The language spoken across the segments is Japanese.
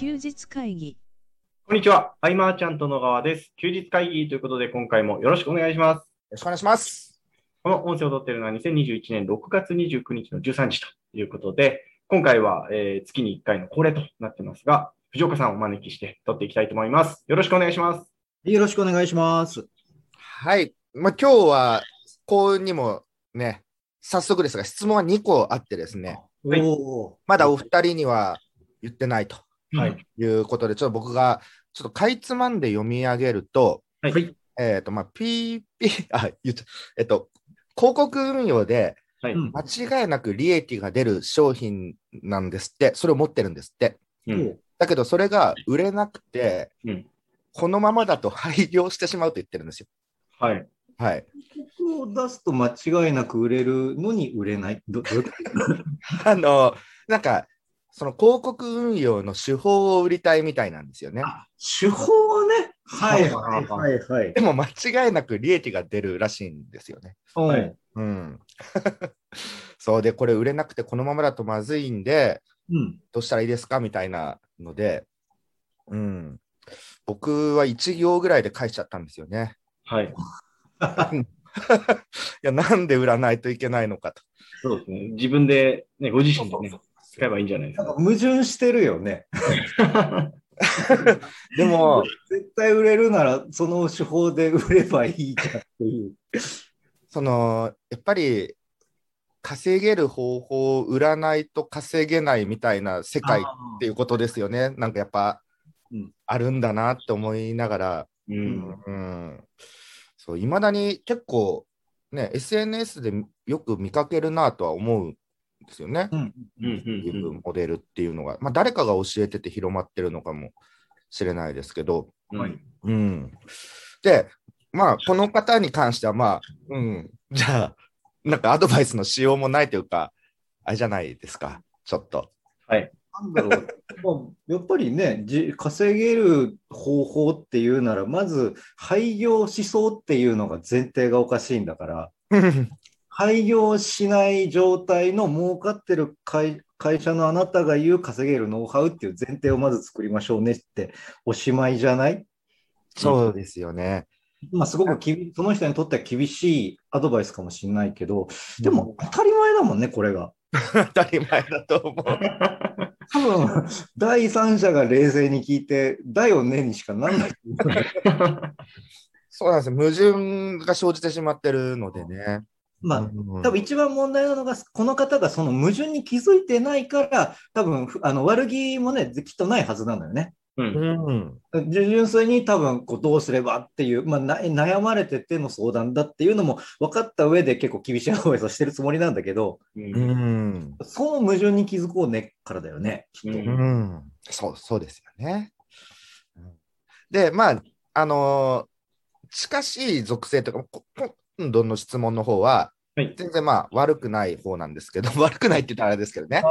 休日会議こんにちは。アイマーちゃんと野川です。休日会議ということで、今回もよろしくお願いします。よろしくお願いします。この音声を撮っているのは2021年6月29日の13時ということで、今回は、えー月に1回の恒例となってますが、藤岡さんをお招きして撮っていきたいと思います。よろしくお願いします。よろしくお願いします。はい。まあ、今日は、こうにもね、早速ですが、質問は2個あってですね、はいおまだお二人には言ってないとはい。いうことで、ちょっと僕が、ちょっとかいつまんで読み上げると、はい。はいえっ、と、まあ、PP、あ、言っちゃえっ、と、広告運用で間違いなく利益が出る商品なんですって、それを持ってるんですって。うん。だけど、それが売れなくて、うんこのままだと廃業してしまうと言ってるんですよ。はい。はい。曲を出すと間違いなく売れるのに売れない。あの、なんか、その広告運用の手法を売りたいみたいなんですよね。手法はね。はいはいはいはいで。も間違いなく利益が出るらしいんですよね。はいうん。そうで、これ売れなくてこのままだとまずいんで、うん。どうしたらいいですかみたいなので、うん。僕は1行ぐらいで返しちゃったんですよね。はい。いや、なんで売らないといけないのかと。そうですね。自分で、ね、ご自身でね、使えばいいんじゃないですか？か矛盾してるよね。でも、絶対売れるならその手法で売ればいいじゃんっていう。その、やっぱり、稼げる方法を売らないと稼げないみたいな世界っていうことですよね。なんかやっぱ、うんあるんだなって思いながら、うん。うん、そう、いまだに結構、ね、SNS でよく見かけるなとは思うんですよね。うん。うん。うん。うん。モデルっていうのが、まあ、誰かが教えてて広まってるのかもしれないですけど、はい。うん。で、まあ、この方に関しては、まあ、うん、じゃあ、なんかアドバイスのしようもないというか、あれじゃないですか、ちょっと。はい。なんだろう。まあやっぱりね、じ稼げる方法っていうなら、まず廃業しそうっていうのが前提がおかしいんだから。廃業しない状態の儲かってる会会社のあなたが言う稼げるノウハウっていう前提をまず作りましょうねっておしまいじゃない？そうですよね。まあすごくきびその人にとっては厳しいアドバイスかもしれないけど、でも当たり前だもんね、これが。当たり前だと思う。多分、第三者が冷静に聞いて、だよねにしかなんない。そうなんですよ。矛盾が生じてしまってるのでね。まあ、うん多分一番問題なのが、この方がその矛盾に気づいてないから、多分ふあの悪気もね、きっとないはずなんだよね。うん。うん。純粋に多分こうどうすればっていう、まあ、な悩まれてての相談だっていうのも分かった上で結構厳しいアドバイスをしてるつもりなんだけど、う。うんん。その矛盾に気づこうねからだよね、きっと。うんうん。そう、そうですよね。うんで、まあ、あのー近しい属性というか、こ今度の質問の方は、はい。全然まあ悪くない方なんですけど、悪くないって言ったらあれですけどね。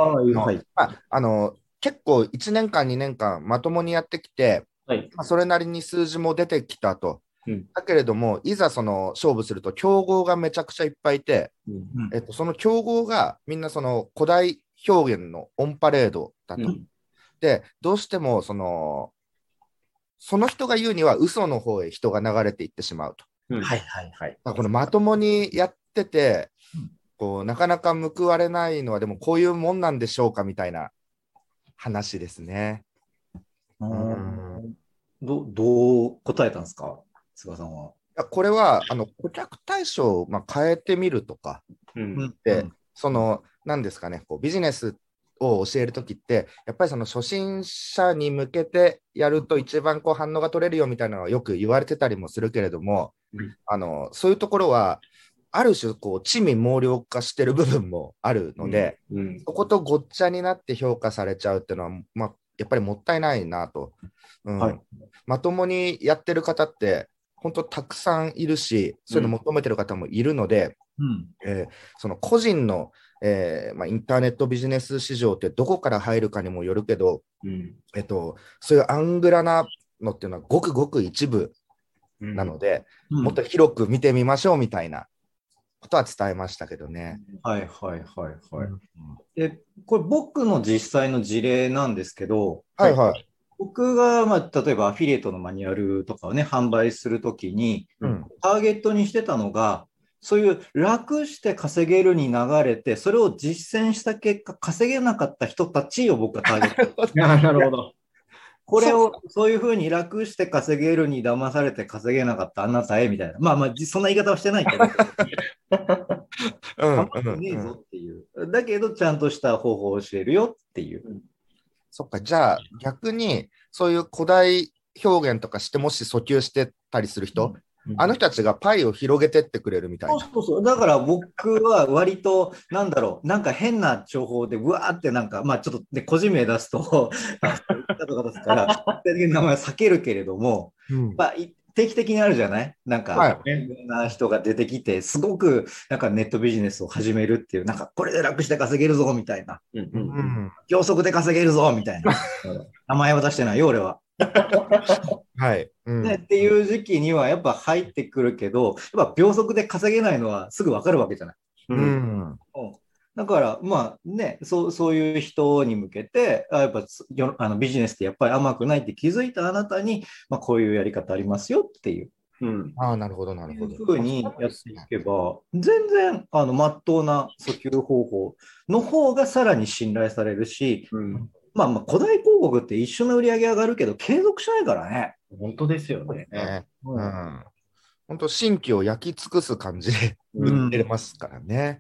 まあ、あの結構1年間、2年間まともにやってきて、はい。まあ、それなりに数字も出てきたと。うんだけれども、いざその勝負すると、競合がめちゃくちゃいっぱいいて、うん。えっと、その競合がみんなその古代表現のオンパレードだと。うんで、どうしてもその、その人が言うには嘘の方へ人が流れていってしまうと。うん。はいはいはい。だからこのまともにやっててうん、こうなかなか報われないのは、でもこういうもんなんでしょうかみたいな話ですね。うんどどう答えたんですか、菅さんは。いやこれはあの顧客対象をまあ変えてみるとか、うん。でその何ですかね、こうビジネスを教えるときって、やっぱりその初心者に向けてやると一番こう反応が取れるよみたいなのはよく言われてたりもするけれども、うん。あのそういうところは、ある種こう、地味猛量化してる部分もあるので、うん。そことごっちゃになって評価されちゃうっていうのは、まあ、やっぱりもったいないなと。うん。はい。まともにやってる方って、本当たくさんいるし、そういうの求めてる方もいるので、うん。えーその個人の、えーまあ、インターネットビジネス市場ってどこから入るかにもよるけど、うん。えっと、そういうアングラなのっていうのはごくごく一部なので、うんもっと広く見てみましょうみたいなことは伝えましたけどね。はいはいはいはい。うんで、これ僕の実際の事例なんですけど、はいはい。僕が、まあ、例えばアフィリエイトのマニュアルとかをね、販売するときに、うんターゲットにしてたのが、そういう楽して稼げるに流れて、それを実践した結果、稼げなかった人たちを僕はターゲット。なるほど。これをそういうふうに楽して稼げるに騙されて稼げなかったあなたへみたいな。まあまあ、じそんな言い方はしてないけど、うんねえうんうんぞっていう。だけど、ちゃんとした方法を教えるよっていう。そっか、じゃあ逆にそういう古代表現とかしてもし訴求してたりする人、あの人たちがパイを広げてってくれるみたいな。そうそうそう。だから僕は割と、なんだろう、なんか変な情報で、うわーってなんか、まあちょっとね、個人名出すと、あ言ったとかですから、名前は避けるけれども、うん。まあ、い定期的にあるじゃない？なんか、はい。いろんな人が出てきて、すごくなんかネットビジネスを始めるっていう、なんかこれで楽して稼げるぞみたいな、うんううん。ん秒速で稼げるぞみたいな、名前は出してないよ、俺は。はい。うんね、っていう時期にはやっぱ入ってくるけど、やっぱ秒速で稼げないのはすぐ分かるわけじゃない。ううんんだから、まあね、そうそういう人に向けて、あやっぱよあのビジネスってやっぱり甘くないって気づいたあなたに、まあ、こういうやり方ありますよっていううんああ、なるほど、なるほど。ふうにやっていけば、全然あの真っ当な訴求方法の方がさらに信頼されるし、うんまあ、まあ古代広告って一緒の売り上げ上がるけど、継続しないからね。本当ですよね。ね。ううん。本当新規を焼き尽くす感じでうん売ってますからね。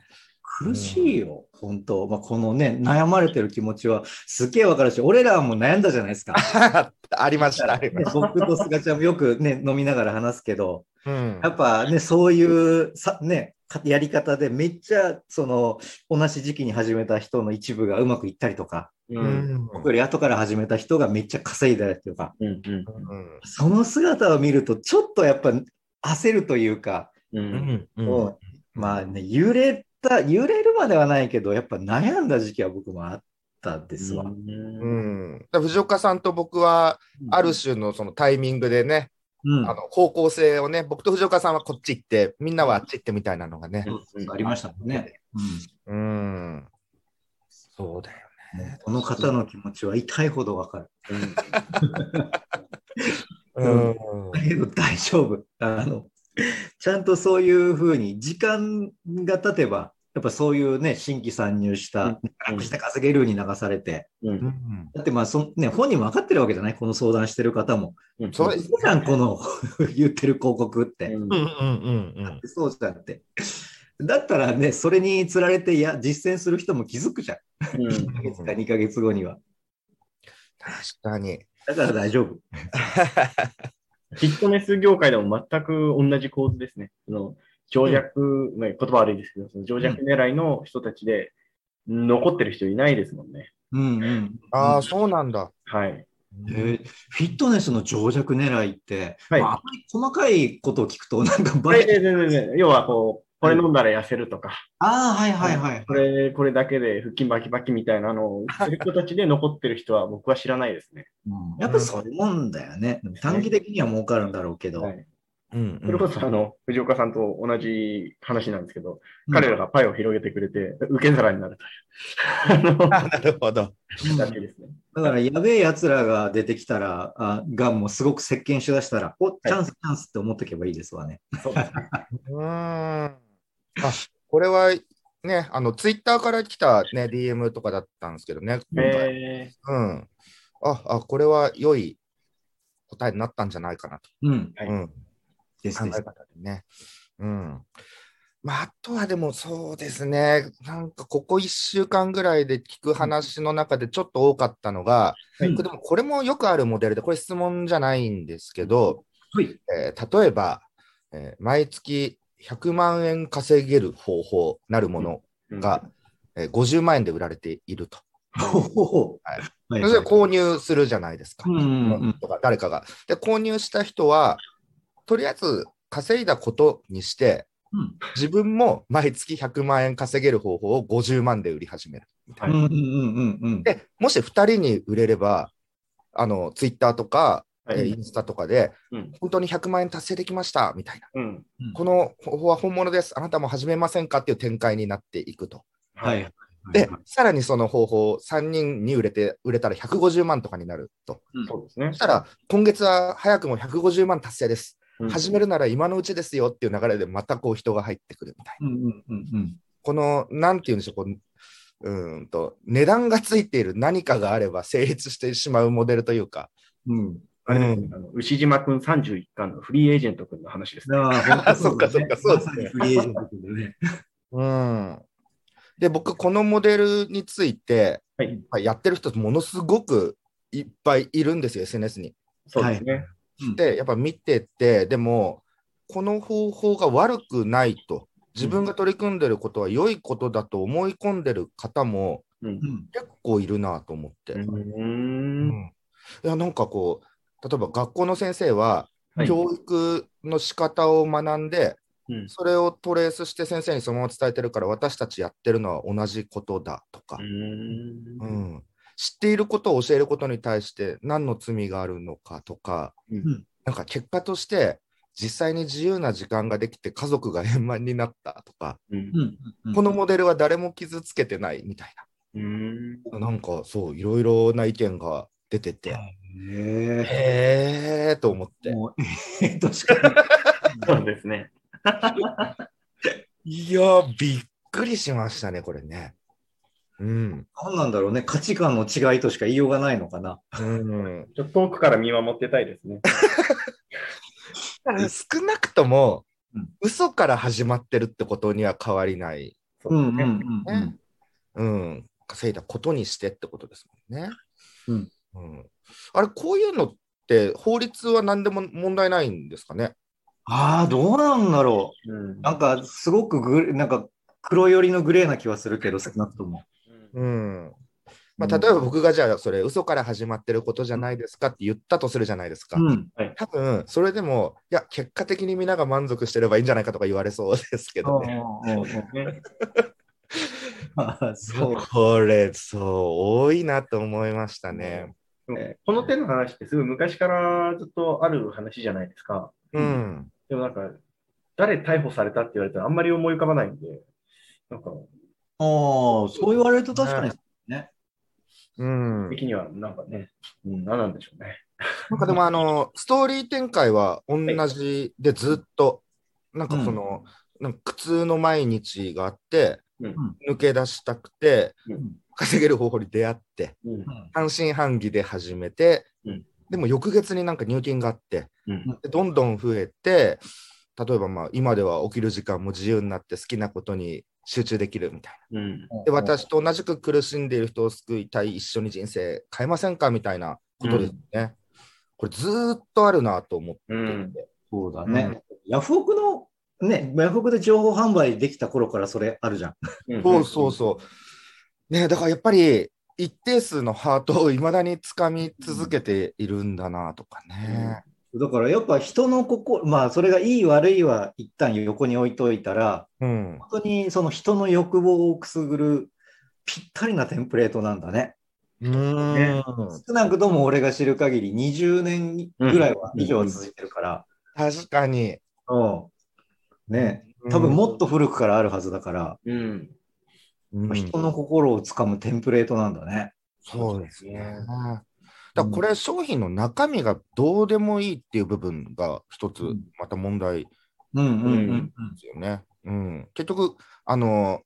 苦しいよ、本当。まあ、このね、悩まれてる気持ちはすっげえわかるし、俺らも悩んだじゃないですか。ありました、ありまねした。僕と菅ちゃんもよくね、飲みながら話すけど、うんやっぱね、そういうさ、ね、かやり方でめっちゃ、その、同じ時期に始めた人の一部がうまくいったりとか、ううん。ん僕より後から始めた人がめっちゃ稼いだりとか、うんうんうん。その姿を見ると、ちょっとやっぱ焦るというか、ううん。んうんもうまあね、揺れた、揺れるまではないけど、やっぱ悩んだ時期は僕もあったんですわ。うん、藤岡さんと僕は、ある種のそのタイミングでね、うん、あの方向性をね、僕と藤岡さんはこっち行って、みんなはあっち行ってみたいなのがね。ありましたもんね。うん。そうだようんもうこの方の気持ちは痛いほどわかる。うん。だけど大丈夫。あの、ちゃんとそういうふうに時間が経てば、やっぱそういうね、新規参入した、うん。楽して稼げるに流されて、ううん。んだってまあそ、ね、本人も分かってるわけじゃない？この相談してる方も。うん。そうですそうじゃん、この 言ってる広告って。うん。うんうんうんうん。そうじゃんって。だったらね、それにつられて、いや、実践する人も気づくじゃん。うん1ヶ月か2ヶ月後には。確かに。だから大丈夫。フィットネス業界でも全く同じ構図ですね。その情弱、まあ言葉悪いですけど、その情弱狙いの人たちで残ってる人いないですもんね。うんうん。ああ、そうなんだ。はい。えーフィットネスの情弱狙いって、はいまあ、あまり細かいことを聞くと、なんかバはい、レでででで要はこう、これ飲んだら痩せるとか、ああ、はいはいはい。これ、これだけで腹筋バキバキみたいなのを言ってる人たちで残ってる人は僕は知らないですね。うんやっぱそういうもんだよね。短期的には儲かるんだろうけど。はい。うんそれこそ、あの、藤岡さんと同じ話なんですけど、うん彼らがパイを広げてくれて、受け皿になるという。なるほど。だけですね。だから、やべえ奴らが出てきたら、あがもうすごく席巻しだしたら、おチャンス、チャンスって思っておけばいいですわね。そうですね。うーん。あ、これはね、あの、ツイッターから来たね、DM とかだったんですけどね、今回。えうん。あ、あ、これは良い答えになったんじゃないかなと。うん。はいうん。考え方でね。うん。まあ、あとはでもそうですね、なんかここ1週間ぐらいで聞く話の中でちょっと多かったのが、はいでもこれもよくあるモデルで、これ質問じゃないんですけど、はい。えー例えば、えー毎月100万円稼げる方法なるものーが、えー50万円で売られていると。はいはいそれで購入するじゃないですか。うんうんうんとか誰かが。で、購入した人は、とりあえず稼いだことにして、うん自分も毎月100万円稼げる方法を50万で売り始める。はいうんうんうんうん。で、もし2人に売れれば、あの、ツイッターとか、はいえーインスタとかで、うん本当に100万円達成できました、みたいな。うん。この方法は本物です。あなたも始めませんかっていう展開になっていくと。はい。で、さらにその方法、3人に売れて、売れたら150万とかになると。そうですねそし。たら、今月は早くも150万達成です。うん始めるなら今のうちですよっていう流れで、またこう人が入ってくるみたいな。うんうんうんうん。この、なんて言うんでしょう、こううーんと、値段がついている何かがあれば成立してしまうモデルというか、うん。あれですねあの牛島くん31巻のフリーエージェントくんの話ですね。ああ、そっかそっかそうですねフリーエージェントでね。うん。で、僕、このモデルについて、はい。まあやってる人ものすごくいっぱいいるんですよ、SNS に。そうですね。うんで、やっぱ見てて、でも、この方法が悪くないと、自分が取り組んでることは良いことだと思い込んでる方もうんう。ん結構いるなと思って。ううんん。いや、なんかこう、例えば学校の先生は、はい。教育の仕方を学んで、うん。それをトレースして先生にそのまま伝えてるから、私たちやってるのは同じことだとか。う、。うん。ん。知っていることを教えることに対して何の罪があるのかとか、うん。なんか結果として実際に自由な時間ができて家族が円満になったとか、うん。このモデルは誰も傷つけてないみたいうん。な、なんかそういろいろな意見が出てて、へへーと思ってえ。。もう、えーとしかない。そうですね。いやー、びっくりしましたね、これね。うん。何なんだろうね。価値観の違いとしか言いようがないのかな。うん、ちょっと遠くから見守ってたいですね。少なくとも、うん嘘から始まってるってことには変わりない。うん。稼いだことにしてってことですもんね。うんうんあれ、こういうのって法律は何でも問題ないんですかね？ああ、どうなんだろうんう。なんか、すごくグレなんか、黒寄りのグレーな気はするけど、少なくとも。うん。まあ、例えば僕がじゃあ、それ、嘘から始まってることじゃないですかって言ったとするじゃないですか。うん。多分それでも、いや、結果的にみんなが満足してればいいんじゃないかとか言われそうですけどね。ねああそう。これ、そう、多いなと思いましたね。この手の話ってすごい昔からずっとある話じゃないですか。うん。でもなんか、誰逮捕されたって言われたらあんまり思い浮かばないんで、なんか、ああ、そう言われると確かに。うん。的にはなんかね、うん、何なんでしょうね。なんかでも、あの、ストーリー展開は同じでずっと、なんかその、なんか苦痛の毎日があって、うん抜け出したくて、うん稼げる方法に出会って、うん半信半疑で始めて、うんでも翌月になんか入金があって、うんでどんどん増えて、例えばまあ今では起きる時間も自由になって好きなことに集中できるみたいうんな。で、私と同じく苦しんでいる人を救いたい、一緒に人生変えませんかみたいなことですね。これずーっとあるなと思っていて。うんそうだね。ヤフオクの、ね、ヤフオクで情報販売できた頃からそれあるじゃんそうそうそう。ねだからやっぱり一定数のハートをいまだにつかみ続けているんだなとかね。だからやっぱ人の心、まあそれがいい悪いは一旦横に置いといたら、うん。本当にその人の欲望をくすぐるぴったりなテンプレートなんだね。うーん。少なくとも俺が知る限り20年ぐらいはうん以上続いてるから。確かに。うん。ね多分もっと古くからあるはずだから、うん。うん、人の心をつかむテンプレートなんだね。そうですね。だからこれ商品の中身がどうでもいいっていう部分が一つうんまた問題でうんうんうんすよね。うん、結局あの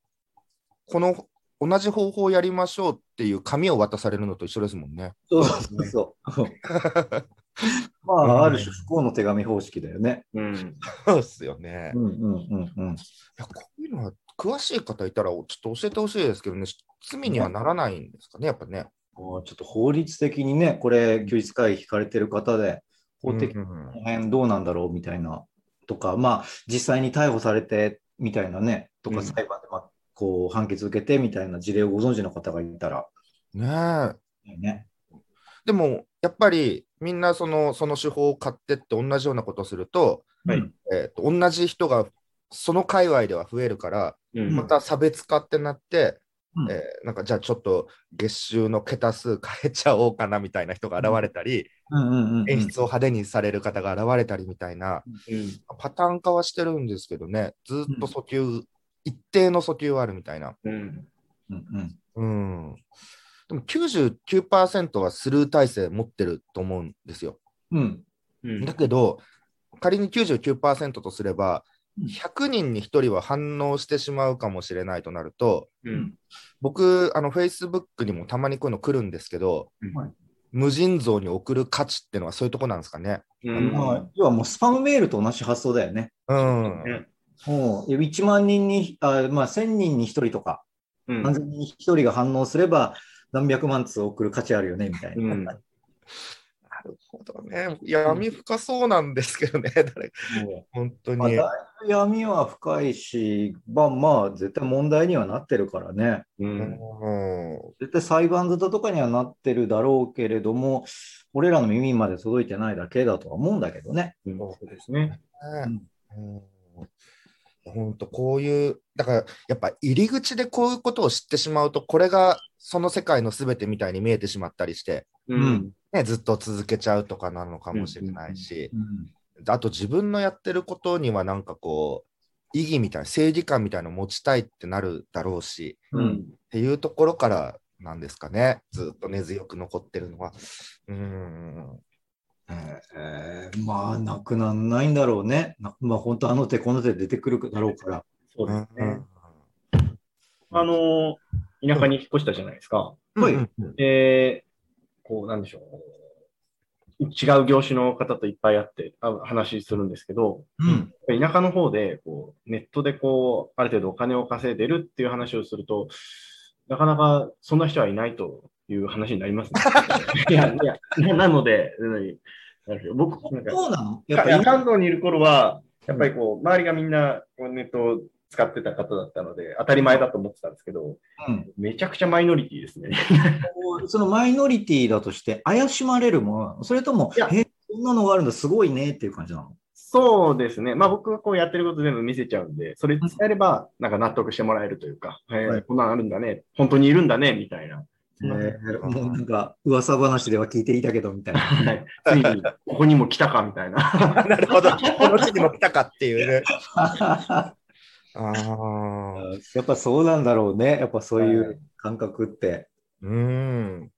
この同じ方法をやりましょうっていう紙を渡されるのと一緒ですもんね。そうそうそう。まあ、ある種不幸の手紙方式だよね。うん。そうですよね。いうんうんうんうん。やこういうのは詳しい方いたらちょっと教えてほしいですけどね、罪にはならないんですかね、やっぱね。ちょっと法律的にね、これ、休日会議聞かれてる方で、法的にこの辺どうなんだろうみたいな、とか、まあ、実際に逮捕されてみたいなね、とか、うん。裁判で、まあ、こう、判決受けてみたいな事例をご存知の方がいたら、ねえ。ね。でもやっぱりみんなそのその手法を買ってって同じようなことをすると,、はい。うんえーと同じ人がその界隈では増えるから、うん。また差別化ってなって、うん。えーなんかじゃあちょっと月収の桁数変えちゃおうかなみたいな人が現れたり、うんうんうんうん演出を派手にされる方が現れたりみたいなうん。パターン化はしてるんですけどね。ずっと訴求、一定の訴求はあるみたいな。うん。うんうん。うん。でも99%はスルー体制持ってると思うんですよ。うん。うん。だけど、仮に99%とすれば、うん100人に1人は反応してしまうかもしれないとなると、うん僕、あの、Facebook にもたまにこういうの来るんですけど、うん無尽蔵に送る価値っていうのはそういうとこなんですかね。うんまあ、要はもうスパムメールと同じ発想だよね。うん。ねもう1万人に、あまあ、1000人に1人とか、うん何千人に1人が反応すれば、何百万通送る価値あるよね、みたいな。うんなるほどね。闇深そうなんですけどね、誰。本当まあ、に。だいぶ闇は深いし、まあまあ、絶対問題にはなってるからね。ううん。ん絶対裁判沙汰とかにはなってるだろうけれども、俺らの耳まで届いてないだけだとは思うんだけどね。うん。そうですね。本当こういう、だからやっぱ入り口でこういうことを知ってしまうと、これがその世界のすべてみたいに見えてしまったりして、うんね、ずっと続けちゃうとかなのかもしれないし、あと自分のやってることにはなんかこう、意義みたいな、正義感みたいなのを持ちたいってなるだろうし、うんっていうところからなんですかね、ずっと根強く残ってるのは。うーん。えーまあ、なくなんないんだろうね。なまあ、本当あの手この手出てくるだろうから。そうですうんね。あの、田舎に引っ越したじゃないですか。はいうんうんで、こう、なんでしょう。違う業種の方といっぱい会ってあ話するんですけど、うん。田舎の方でこうネットでこうある程度お金を稼いでるっていう話をすると、なかなかそんな人はいないという話になりますね。いや、いや、ななので、僕、なんか、そうなの？やっぱり、関東にいる頃は、やっぱりこう、周りがみんなこうネットを使ってた方だったので、当たり前だと思ってたんですけど、うんめちゃくちゃマイノリティですね。そのマイノリティだとして怪しまれるものなの？それともいや、え、そんなのがあるんだ、すごいねっていう感じなの？そうですね。まあ僕がこうやってること全部見せちゃうんで、それ伝えれば、なんか納得してもらえるというか、えーはいこんなのあるんだね、本当にいるんだね、みたいな。えーもうなんか、噂話では聞いていたけど、みたいな。はいついに、ここにも来たか、みたいな。なるほど、この地にも来たかっていうね。ああ。やっぱそうなんだろうね。やっぱそういう感覚って。うーん。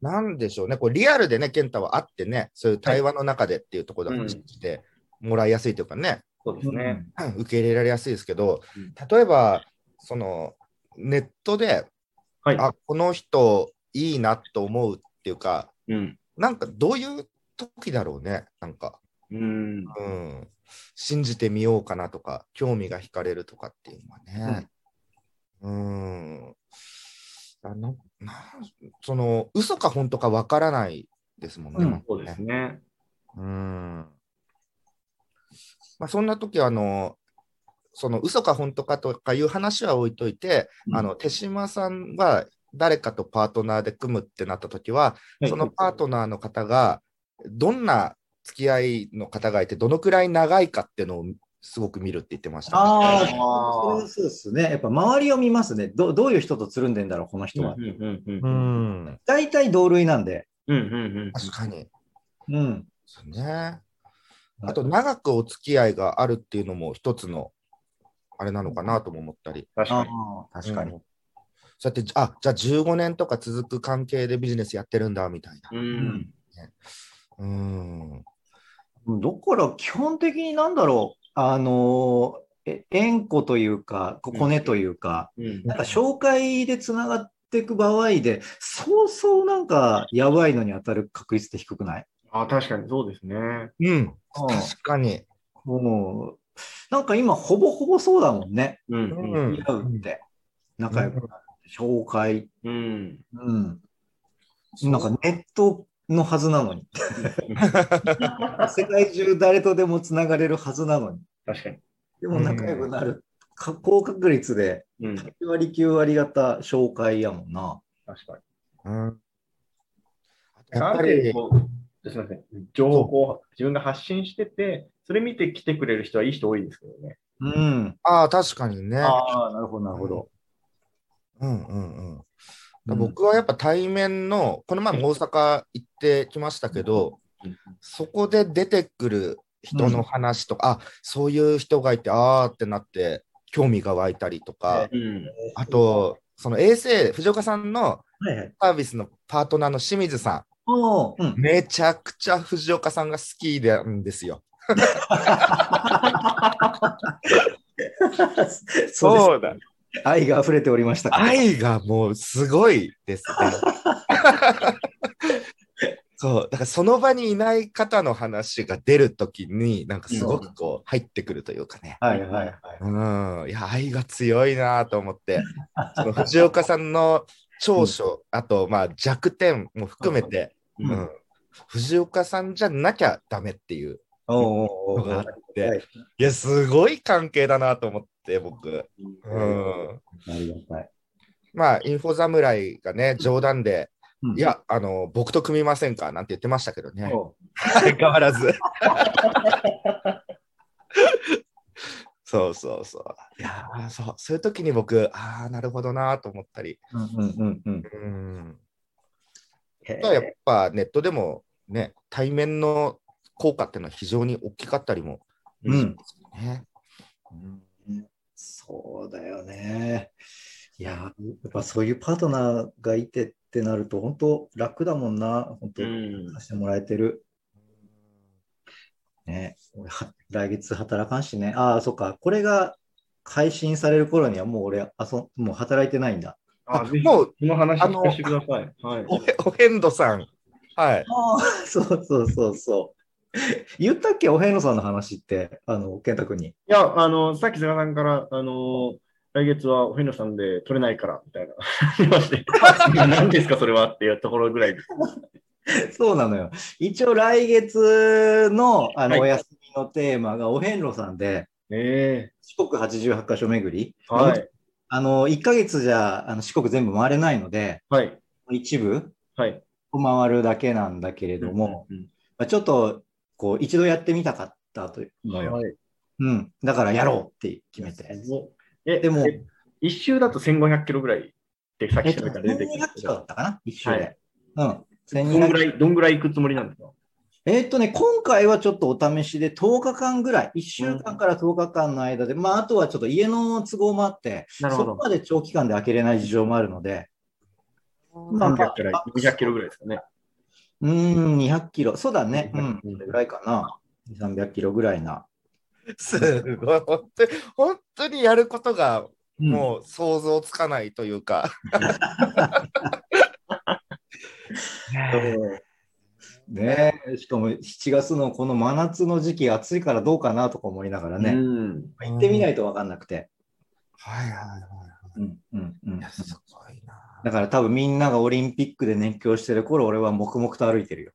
なんでしょうね、こうリアルでね、健太は会ってね、そういう対話の中でっていうところで話してもらいやすいというかね、そうですね。受け入れられやすいですけどうん、例えば、そのネットで、はい。あこの人いいなと思うっていうか、うん。なんかどういう時だろうね、なんか、うん。うん、信じてみようかなとか、興味が惹かれるとかっていうのはね。うん。あのなその嘘か本当かわからないですもんね。うんそうですね。うん。まあ、そんな時はあの、その嘘か本当かとかいう話は置いといて、うんあの手島さんは誰かとパートナーで組むってなった時は、はいそのパートナーの方がどんな付き合いの方がいて、どのくらい長いかっていうのをすごく見るって言ってました、ああ、あーそうですね。やっぱ周りを見ますね。どどういう人とつるんでんだろう、この人はうん。うんうんううん。ん、大体同類なんで。うんうんうん。確かに。うん。そうね。あと、長くお付き合いがあるっていうのも一つの、あれなのかなとも思ったり。あ確かに。あ、確かに。うんそうやって、あじゃあ15年とか続く関係でビジネスやってるんだみたいな。うん。うん。だから基本的になんだろう、あのえ縁故というか、こコネというか、うん。なんか紹介でつながっていく場合で、そうそうなんかやばいのに当たる確率って低くない？あ、確かにそうですね。うん。確かに。もう、なんか今ほぼほぼそうだもんね。うんうん似合うって。仲良くなって、紹介。うん。うん。なんかネットのはずなのに。世界中誰とでもつながれるはずなのに。確かに。でも仲良くなる。か高確率でうん。8割9割方紹介やもんな。確かに。うん。やあっぱり、すみません。情報を自分が発信してて、それ見て来てくれる人はいい人多いですけどね。うん。ああ、確かにね。ああ、なるほど、なるほど。うんうんうん。僕はやっぱ対面の、この前も大阪行ってきましたけど、そこで出てくる人の話とか、あそういう人がいて、ああってなって、興味が湧いたりとか、うん。あと、その衛星、藤岡さんのはいはい。サービスのパートナーの清水さおーうんん、めちゃくちゃ藤岡さんが好きなんですよ。そうだ。愛が溢れておりました。愛がもうすごいですね。そう、だからその場にいない方の話が出るときに、なんかすごくこう入ってくるというかね。はいはいはい。うん、いや、愛が強いなと思って、その藤岡さんの長所、あとまあ弱点も含めて、ううんん、藤岡さんじゃなきゃダメっていうのがあって、いや、すごい関係だなと思って、僕。うん。ありがたい。まあ、インフォ侍がね、冗談で、うんいや、あの、僕と組みませんかなんて言ってましたけどね。相変わらず。そうそうそう。いやそう、そういう時に僕、ああ、なるほどなと思ったり。うんうんうんうん。うん。やっぱネットでもね、対面の効果っていうのは非常に大きかったりもうん。ね。そうだよね。いや、やっぱそういうパートナーがいてってなると、本当楽だもんな。本当、うんさせてもらえてる。ね、俺は来月働かんしね。ああ、そっか。これが配信される頃にはもう俺、あそもう働いてないんだ。あ、もうこの話聞かせてください。はい。お遍路さん。はい。ああ、そうそうそうそう。言ったっけお遍路さんの話って、あの、健太君に。いや、あの、さっき菅さんから、あの、来月はお遍路さんで取れないから、みたいな。まして。何ですか、それはっていうところぐらいです。そうなのよ。一応来月のあの、はいお休みのテーマがお遍路さんで、え四国88カ所巡り。えはい。あの、1ヶ月じゃあの四国全部回れないので、はい。一部はい。を回るだけなんだけれども、うん、まあ、ちょっとこう一度やってみたかったというのよ。はい。うん。だからやろうって決めて。え、でもえ一周だと1500キロぐらいってさっえっと、き調べたら出てき1200キロだったかな？一周で。はいうん。どんぐ1200らい、どんぐらい行くつもりなんですか？えーっとね、今回はちょっとお試しで10日間ぐらい、1週間から10日間の間で、まあ、あとはちょっと家の都合もあって、なるほどそこまで長期間で開けれない事情もあるので、まあ、300から200キロぐらいですかね。うーん、200キロ、そうだね、ううんん、それぐらいかな、300キロぐらいな。すごい。本当に、本当にやることがうんもう想像つかないというか。ねえしかも7月のこの真夏の時期、暑いからどうかなとか思いながらね、うん。行ってみないと分かんなくて。はいはいはい。うんうんうんすごいな。だから多分みんながオリンピックで熱狂してる頃、俺は黙々と歩いてるよ。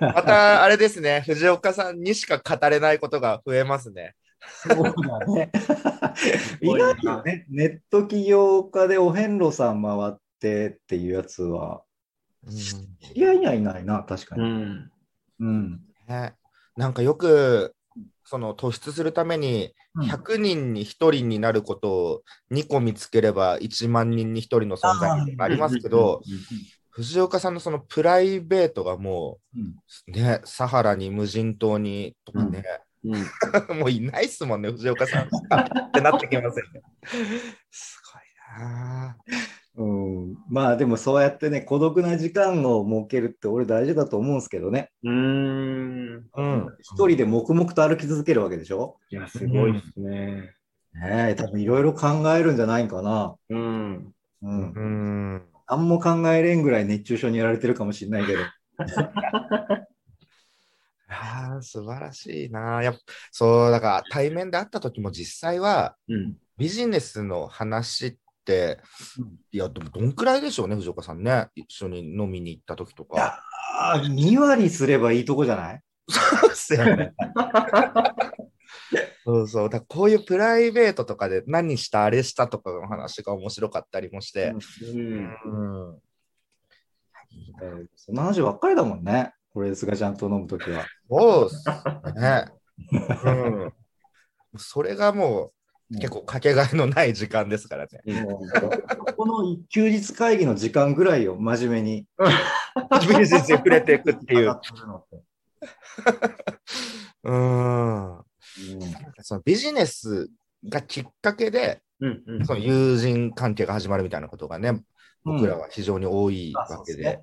また、あれですね、藤岡さんにしか語れないことが増えますね。そうだね。意外とね、ネット起業家でお遍路さん回ってっていうやつは、知り合いにはいないな、確かうに。ん。うん。ね、なんかよく、その突出するために、100人に1人になることを2個見つければ1万人に1人の存在になりますけど、藤岡さんのそのプライベートがもうんう、ね、サハラに無人島にとかね、うん。もういないっすもんね、藤岡さん。ってなってきますよね。すごいなうん、まあでもそうやってね、孤独な時間を設けるって俺大事だと思うんですけどね。うん。ぁ。うん。一人で黙々と歩き続けるわけでしょ？いや、すごいですね。ねえ、多分いろいろ考えるんじゃないかな。うん。うん。うん。何も考えれんぐらい熱中症にやられてるかもしれないけど。ああ、素晴らしいな。やっぱそう、だから対面で会った時も実際はうん。ビジネスの話って、うんいや、でもどんくらいでしょうね、藤岡さんね。一緒に飲みに行った時といやか。あー2割すればいいとこじゃない？そうっすよね。そうそう。だこういうプライベートとかで何した、あれしたとかの話が面白かったりもして。うん。うん。えーその話ばっかりだもんね。これ、菅ちゃんと飲むときは。そうっすね。うん。それがもう結構かけがえのない時間ですからね。この休日会議の時間ぐらいを真面目に。ビジネスに触れていくっていう。うん。そのビジネスがきっかけで、うんうん。その友人関係が始まるみたいなことがね、僕らは非常に多いわけで、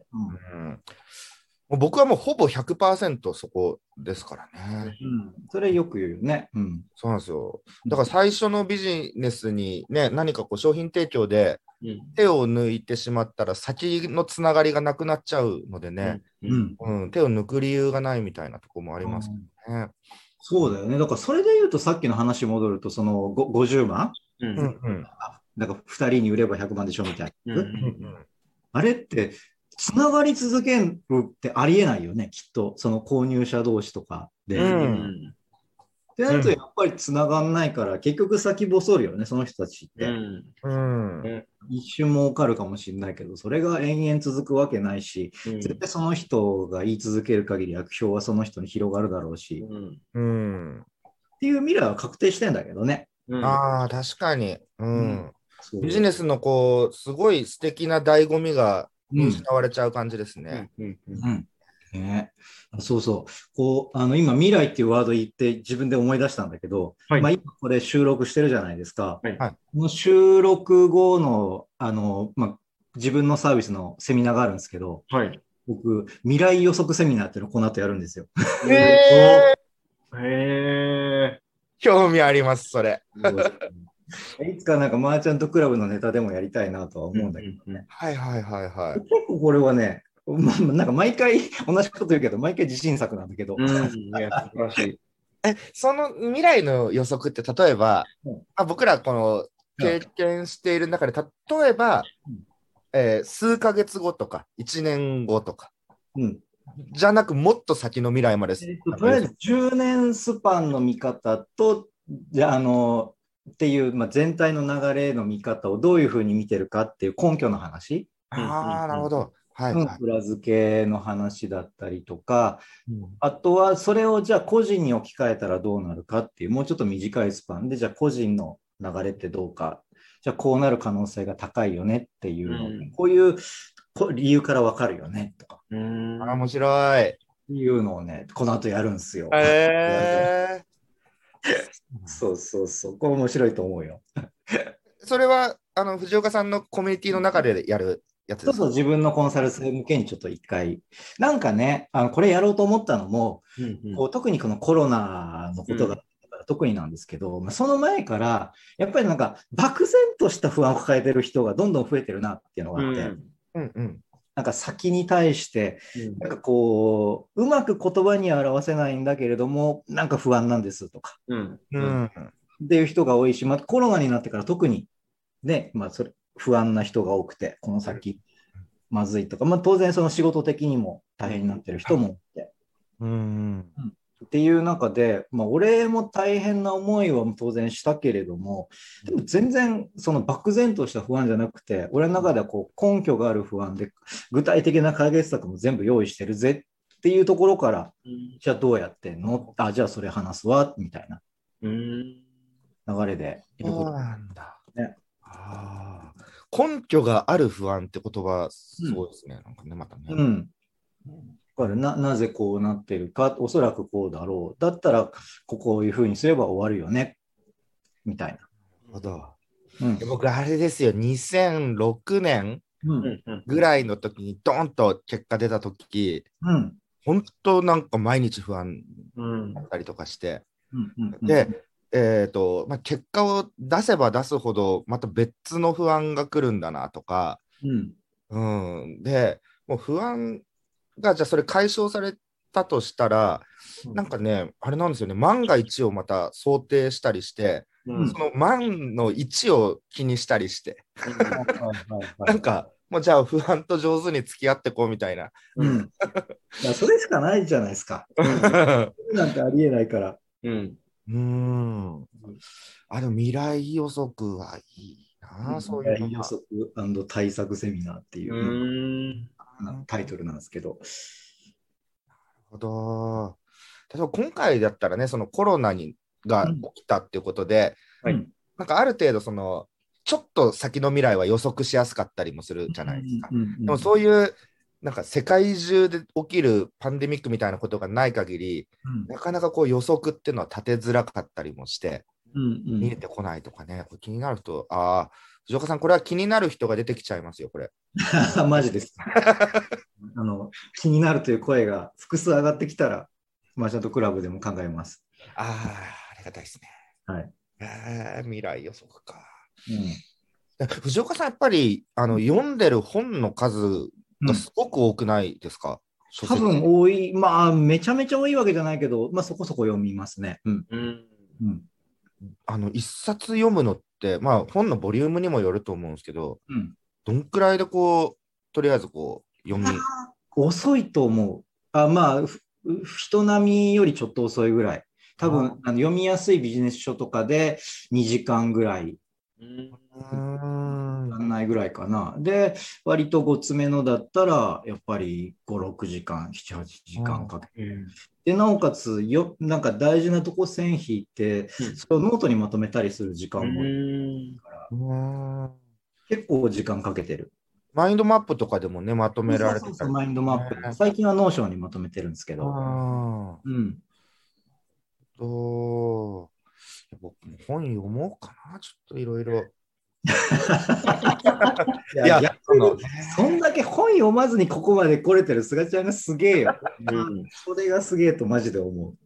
僕はもうほぼ100%そこですからね。うんそれよく言うよね。うん。そうなんですよ。だから最初のビジネスにね、何かこう商品提供でうん手を抜いてしまったら先のつながりがなくなっちゃうのでね、うんうん手を抜く理由がないみたいなところもありますね。そうだよね。だからそれで言うとさっきの話戻ると、そのご50万うん？うんうんなんか2人に売れば100万でしょみたいな。うんうんあれって、つながり続けるってありえないよね、きっと。その購入者同士とかで。うっん。てなると、やっぱりつながんないから、結局先細るよね、その人たちって。うん。うん。一瞬儲かるかもしれないけど、それが延々続くわけないし、うん。絶対その人が言い続ける限り悪評はその人に広がるだろうし、っうん。うんていう未来は確定してんだけどね。うん。ああ、確かに。うん。ビジネスのこう、すごい素敵な醍醐味がうん失われちゃう感じですね。うんうんうんね、そうそう。こう、あの、今、未来っていうワード言って自分で思い出したんだけど、はいまあ今これ収録してるじゃないですか。はいはいこの収録後の、あの、まあ、自分のサービスのセミナーがあるんですけど、はい。僕、未来予測セミナーっていうのをこの後やるんですよ。へーへ興味あります、それ。いつかなんかマーチャントクラブのネタでもやりたいなとはー思うんだけどね。はいはいはいはい。結構これはね、まあ、なんか毎回同じこと言うけど、毎回自信作なんだけど、うん。いや、素晴らしい。え、その未来の予測って、例えば、うんあ僕らこの経験している中で、例えば、うんえー数ヶ月後とか、1年後とか、うんじゃなく、もっと先の未来まで。えっと、とりあえず10年スパンの見方と、じゃああの、っていう、まあ、全体の流れの見方をどういうふうに見てるかっていう根拠の話、ああ、なるほど。はい、うんはい。裏付けの話だったりとか、うん。あとはそれをじゃあ個人に置き換えたらどうなるかっていう、もうちょっと短いスパンで、じゃあ個人の流れってどうか、じゃあこうなる可能性が高いよねっていうの、うん。こういうこ理由からわかるよねとか。うん。あー面白い。いうのをね、この後やるんですよ。え そうそうそう、これ面白いと思うよ。ー、それは、あの、藤岡さんのコミュニティの中でやるやつですか？そうそう、自分のコンサル生向けにちょっと一回、なんかね、あのこれやろうと思ったのも、うんこう特にこのコロナのことが、うん特になんですけど、まあ、その前から、やっぱりなんか漠然とした不安を抱えてる人がどんどん増えてるなっていうのがあって、うん。うんうん。なんか先に対して、うん。なんかこう、うまく言葉には表せないんだけれども、なんか不安なんですとか、うん。うん。っていう人が多いし、まあ、コロナになってから特に、ね、まあ、それ不安な人が多くて、この先、まずいとか、まあ、当然その仕事的にも大変になってる人もいて、うん。っていう中で、まあ、俺も大変な思いは当然したけれども、でも全然その漠然とした不安じゃなくて、俺の中ではこう根拠がある不安で、具体的な解決策も全部用意してるぜっていうところから、じゃあどうやってんの？あ、じゃあそれ話すわ、みたいなうん流れでそうなんだ。ねあー根拠がある不安って言葉、そうですね。なんかね、またね。うん。だからななぜこうなってるか、おそらくこうだろう。だったら、ここういうふうにすれば終わるよね。みたいな。なるほど。うん。で僕、あれですよ、2006年うんうんうん。ぐらいの時に、ドンと結果出た時うん。本当なんか毎日不安うん。だったりとかして、で、えーとまあ、結果を出せば出すほど、また別の不安が来るんだなとか、うん。うん、で、もう不安が、じゃあそれ解消されたとしたら、なんかね、あれなんですよね、万が一をまた想定したりして、うんその万の1を気にしたりして、なんか、もうじゃあ不安と上手に付き合ってこうみたいな。うん。それしかないじゃないですか。なんてありえないから。うんうん。あ、でも未来予測はいいな、そういうの予が。測対策セミナーっていうう、んタイトルなんですけど。なるほど。例えば今回だったらね、そのコロナにが起きたっていうことで、はいうんなんかある程度その、ちょっと先の未来は予測しやすかったりもするじゃないですか。うんうんうんでもそういう、なんか世界中で起きるパンデミックみたいなことがない限り、うんなかなかこう予測っていうのは立てづらかったりもして、うん見えてこないとかね、気になる人、ああ、藤岡さん、これは気になる人が出てきちゃいますよ、これ。うん。マジです。あの、気になるという声が複数上がってきたら、マーチャントクラブでも考えます。ああ、ありがたいですね。はい。えー未来予測か。うん藤岡さん、やっぱりあの読んでる本の数がすごく多くないですか、書多籍分多い、まあ、めちゃめちゃ多いわけじゃないけど、まあ、そこそこ読みますね。うん。うん。うん。あの一冊読むのって、まあ、本のボリュームにもよると思うんですけど、うん、どんくらいでこう、とりあえずこう、読み？遅いと思う。あまあ、ふ人並みよりちょっと遅いぐらい。多分あの読みやすいビジネス書とかで2時間ぐらい、うんないぐらいかな。で、割とごつめのだったら、やっぱり5、6時間、7、8時間かけて。うんで、なおかつよ、なんか大事なとこ線引いて、うんそれをノートにまとめたりする時間もうんうーん結構時間かけてる。マインドマップとかでもね、まとめられてたり。そうそうそうマインドマップ。ね最近は Notion にまとめてるんですけど。あうん。ーと僕も本読もうかな、ちょっといろいろ。いや、逆そのにそんだけ本読まずにここまで来れてる菅ちゃんがすげえよ。うんそれがすげえとマジで思う。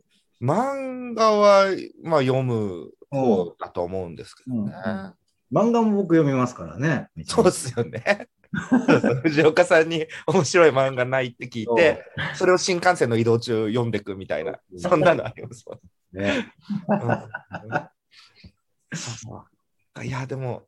漫画は、まあ、読む方だと思うんですけどね。うん漫画も僕読みますからね。そうですよね。藤岡さんに面白い漫画ないって聞いて、それを新幹線の移動中読んでいくみたいな、そんなのありますもんね。うん いや、でも、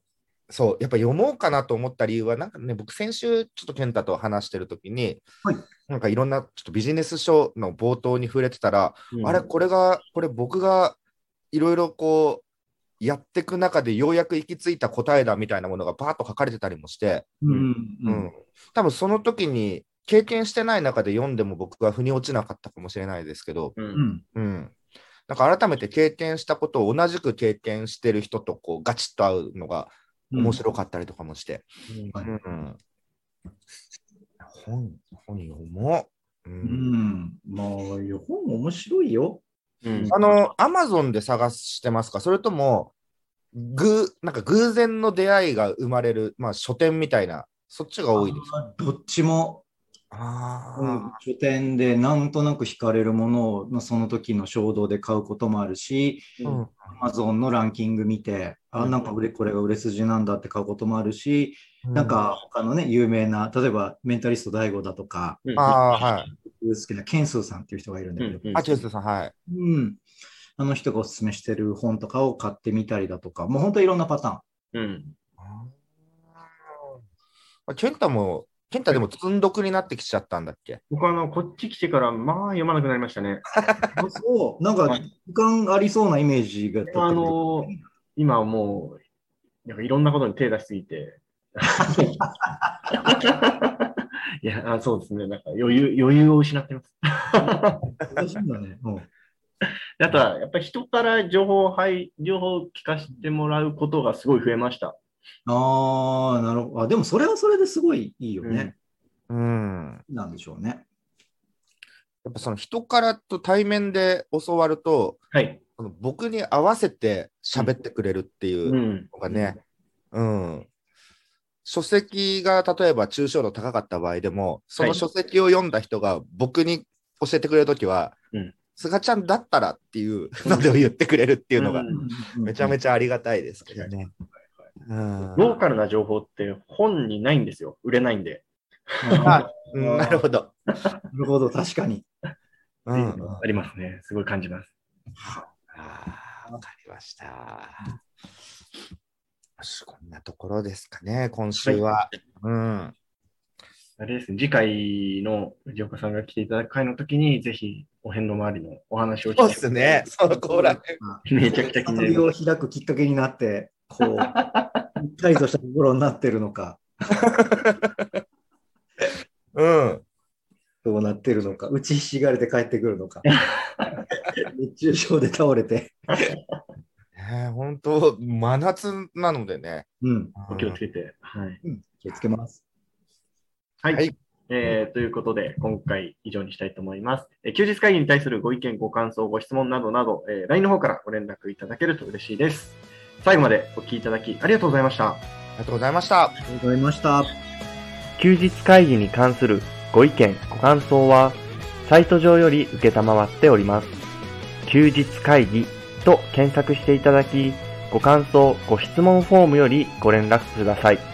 そう、やっぱ読もうかなと思った理由は、なんかね、僕、先週、ちょっと健太と話してるときに、はい。なんかいろんなちょっとビジネス書の冒頭に触れてたら、うん。あれ、これが、これ僕がいろいろこう、やっていく中でようやく行き着いた答えだみたいなものがバーッと書かれてたりもして、うん。ううん。ん、多分その時に経験してない中で読んでも僕は腑に落ちなかったかもしれないですけど、ううんん。うん、なんか改めて経験したことを同じく経験してる人とこうガチッと会うのが面白かったりとかもして、本本読もう。まあ、本面白いよ。うん。あの、アマゾンで探してますか？それとも、ぐなんか偶然の出会いが生まれる、まあ、書店みたいな、そっちが多いですどっちも、あうん書店でなんとなく惹かれるものをまあその時の衝動で買うこともあるし、ーうん。Amazon のランキング見て、あ、うん。なんか売れこれが売れ筋なんだって買うこともあるし、なんか他のね、有名な、例えばメンタリスト DAIGO だとか、うん。ああ、はい。好きなケンスーさんっていう人がいるんだけど、うんあ、チュースさん、はい。うん。あの人がおすすめしてる本とかを買ってみたりだとか、もう本当いろんなパターン。うん。あケンタも、ケンタでも積んどくになってきちゃったんだっけ？僕あの、こっち来てから、まあ読まなくなりましたね。あそう、なんか時間ありそうなイメージがあの今はもう、なんかいろんなことに手出しすぎて。いや、あそうですね。なんか余裕、余裕を失ってます。難しいんだね。うんあとは、やっぱり人から情報を、はい、情報を聞かせてもらうことがすごい増えました。ああ、なるほど。あでもそれはそれですごいいいよね。うん。なんでしょうね。やっぱその人からと対面で教わると、はい。その僕に合わせて喋ってくれるっていううんのがね、うん。書籍が例えば抽象度高かった場合でも、その書籍を読んだ人が僕に教えてくれるときは、うん菅ちゃんだったらっていうので言ってくれるっていうのがうんめちゃめちちゃありがたいですけどね。うんローカルな情報って本にないんですよ。売れないんで。あ うんなるほど。なるほど、確かに。うんありますね。すごい感じます。あーわかりました。こんなところですかね、今週は。うん。あれですね、次回の藤岡さんが来ていただく回の時に、ぜひ、お遍路周りのお話を聞そうですね、そのコーラ。めちゃくちゃ気になりまを開くきっかけになって、こう、態度したところになってるのか、うん。どうなってるのか、打ちひしがれて帰ってくるのか、熱中症で倒れて、ね本当、真夏なのでね。うん、す。お気をつけて。はい。うん、気をつけます。はい。はいえーということで、今回以上にしたいと思います。えー休日会議に対するご意見、ご感想、ご質問などなど、えー LINE の方からご連絡いただけると嬉しいです。最後までお聞きいただきありがとうございました。ありがとうございました。ありがとうございました。休日会議に関するご意見、ご感想は、サイト上より受けたまわっております。休日会議と検索していただき、ご感想、ご質問フォームよりご連絡ください。